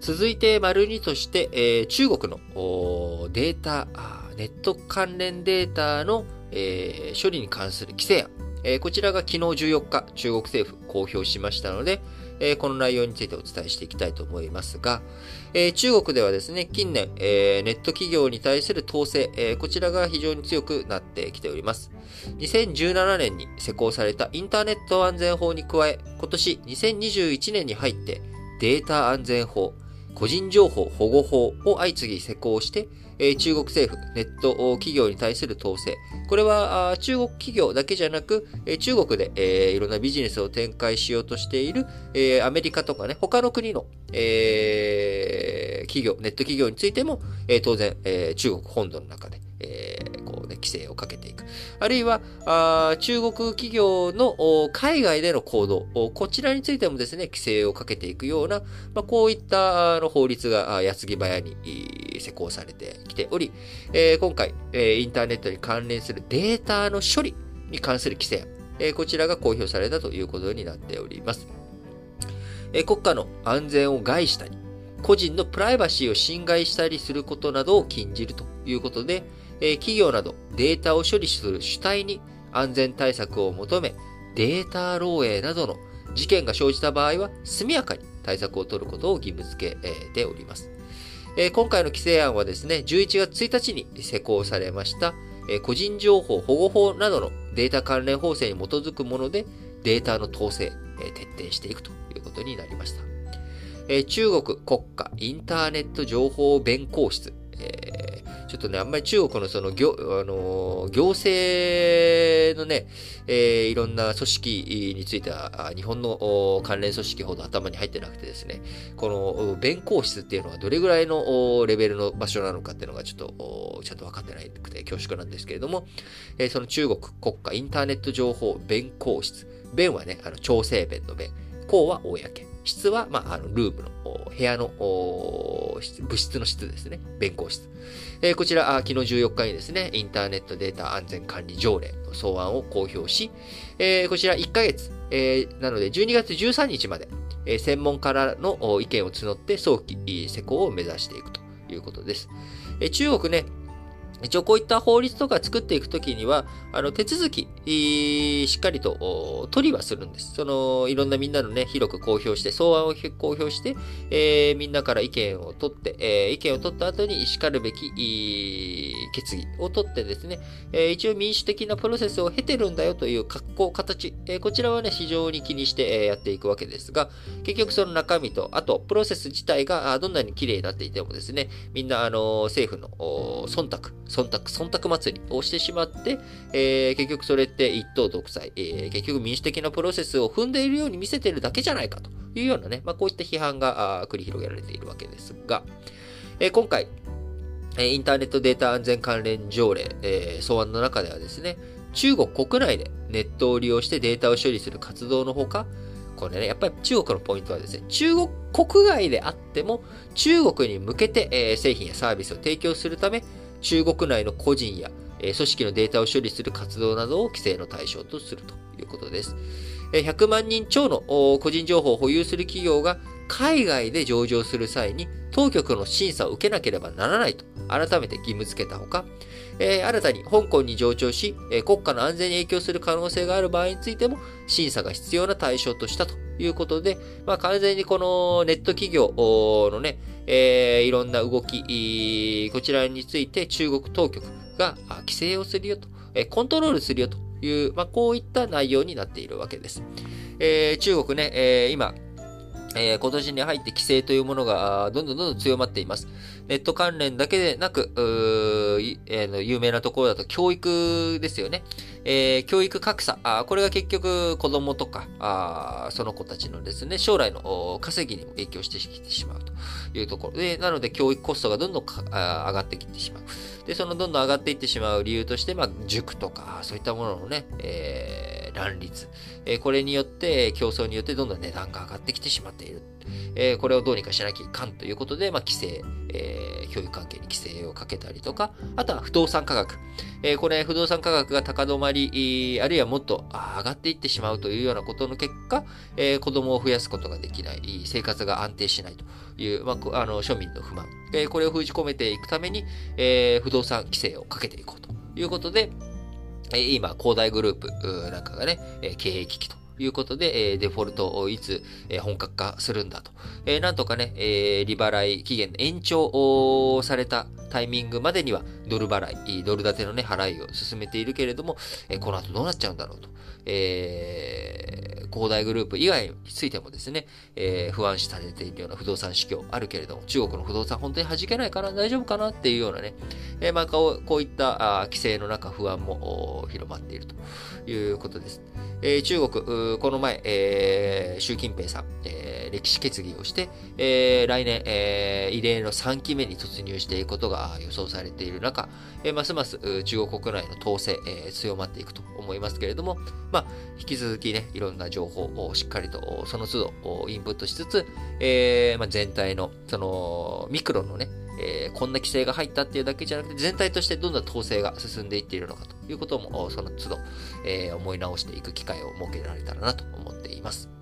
続いて、丸2として、えー、中国のデータ、ネット関連データの、えー、処理に関する規制案。えー、こちらが昨日14日、中国政府公表しましたので、えー、この内容についてお伝えしていきたいと思いますが、えー、中国ではですね、近年、えネット企業に対する統制、えこちらが非常に強くなってきております。2017年に施行されたインターネット安全法に加え、今年2021年に入ってデータ安全法、個人情報保護法を相次ぎ施行して、え中国政府、ネット企業に対する統制。これは中国企業だけじゃなく、え中国で、えいろんなビジネスを展開しようとしている、えアメリカとかね、他の国の、え企業、ネット企業についても、え当然、え中国本土の中で、規制をかけていく。あるいは、あ中国企業の海外での行動、こちらについてもですね、規制をかけていくような、まあ、こういったあの法律が矢継ぎ早に施行されてきており、えー、今回、えー、インターネットに関連するデータの処理に関する規制、えー、こちらが公表されたということになっております。え国家の安全を害したり、個人のプライバシーを侵害したりすることなどを禁じるということで、え企業などデータを処理する主体に安全対策を求め、データ漏洩などの事件が生じた場合は速やかに対策を取ることを義務付けております。今回の規制案はですね、11月1日に施行されました、個人情報保護法などのデータ関連法制に基づくもので、データの統制、徹底していくということになりました。中国国家インターネット情報弁公室、ちょっとね、あんまり中国のその行、あの行政のね、えー、いろんな組織については、日本の関連組織ほど頭に入ってなくてですね、この弁公室っていうのはどれぐらいのレベルの場所なのかっていうのがちょっと、ちゃんと分かってないくて恐縮なんですけれども、えー、その中国国家インターネット情報弁公室、弁はね、あの、調整弁の弁、公は公。室は、まあ、あの、ルームの、部屋の、物質の質ですね。弁公室。えー、こちら、昨日14日にですね、インターネットデータ安全管理条例の草案を公表し、えー、こちら1ヶ月、えー、なので12月13日まで、え、専門家らの意見を募って早期施行を目指していくということです。え、中国ね、一応こういった法律とか作っていくときには、あの、手続き、しっかりと取りはするんです。その、いろんなみんなのね、広く公表して、草案を公表して、えー、みんなから意見を取って、えー、意見を取った後に叱るべき、決議を取ってですね、えー、一応民主的なプロセスを経てるんだよという格好、形、えー、こちらはね、非常に気にして、え、やっていくわけですが、結局その中身と、あと、プロセス自体がどんなに綺麗になっていてもですね、みんな、あの、政府の忖度、忖度、忖度祭りをしてしまって、えー、結局それって一党独裁、えー、結局民主的なプロセスを踏んでいるように見せているだけじゃないかというようなね、まあ、こういった批判が繰り広げられているわけですが、えー、今回、インターネットデータ安全関連条例、えー、草案の中ではですね、中国国内でネットを利用してデータを処理する活動のほか、これね、やっぱり中国のポイントはですね、中国国外であっても、中国に向けて、えー、製品やサービスを提供するため、中国内の個人や、組織のデータを処理する活動などを規制の対象とするということです。100万人超の個人情報を保有する企業が海外で上場する際に当局の審査を受けなければならないと改めて義務付けたほか、えー、新たに香港に上場し、えー、国家の安全に影響する可能性がある場合についても審査が必要な対象としたということで、まあ、完全にこのネット企業のね、えー、いろんな動き、こちらについて中国当局が規制をするよと、えコントロールするよという、まあ、こういった内容になっているわけです。え、中国ね、え、今、えー、今年に入って規制というものがどんどんどんどん強まっています。ネット関連だけでなく、えー、有名なところだと教育ですよね。えー、教育格差あ。これが結局子供とかあ、その子たちのですね、将来の稼ぎにも影響してきてしまうというところで、なので教育コストがどんどん上がってきてしまう。で、そのどんどん上がっていってしまう理由として、まあ、塾とか、そういったもののね、えー乱立。えこれによって、競争によってどんどん値段が上がってきてしまっている。えこれをどうにかしなきゃいかんということで、まあ、規制、え教育関係に規制をかけたりとか、あとは不動産価格。えこれ、不動産価格が高止まり、あるいはもっと上がっていってしまうというようなことの結果、え子供を増やすことができない、生活が安定しないという、まあ、あの庶民の不満。えこれを封じ込めていくために、え不動産規制をかけていこうということで、今、恒大グループなんかがね、経営危機ということで、デフォルトをいつ本格化するんだと。なんとかね、利払い期限延長されたタイミングまでにはドル払い、ドル建てのね、払いを進めているけれども、この後どうなっちゃうんだろうと。えー、恒大グループ以外についてもですね、えー、不安視されているような不動産市況あるけれども、中国の不動産本当に弾けないかな大丈夫かなっていうようなね、えー、まあこう、いったあ規制の中不安も広まっているということです。えー、中国、この前、えー、習近平さん、えー、歴史決議をして、えー、来年、えー、異例の3期目に突入していくことが予想されている中、えー、ますます中国国内の統制、えー、強まっていくと思いますけれども、まあ、引き続きね、いろんな情報をしっかりとその都度インプットしつつ、えーまあ、全体の、その、ミクロのね、えー、こんな規制が入ったっていうだけじゃなくて、全体としてどんな統制が進んでいっているのかということも、その都度、えー、思い直していく機会を設けられたらなと思っています。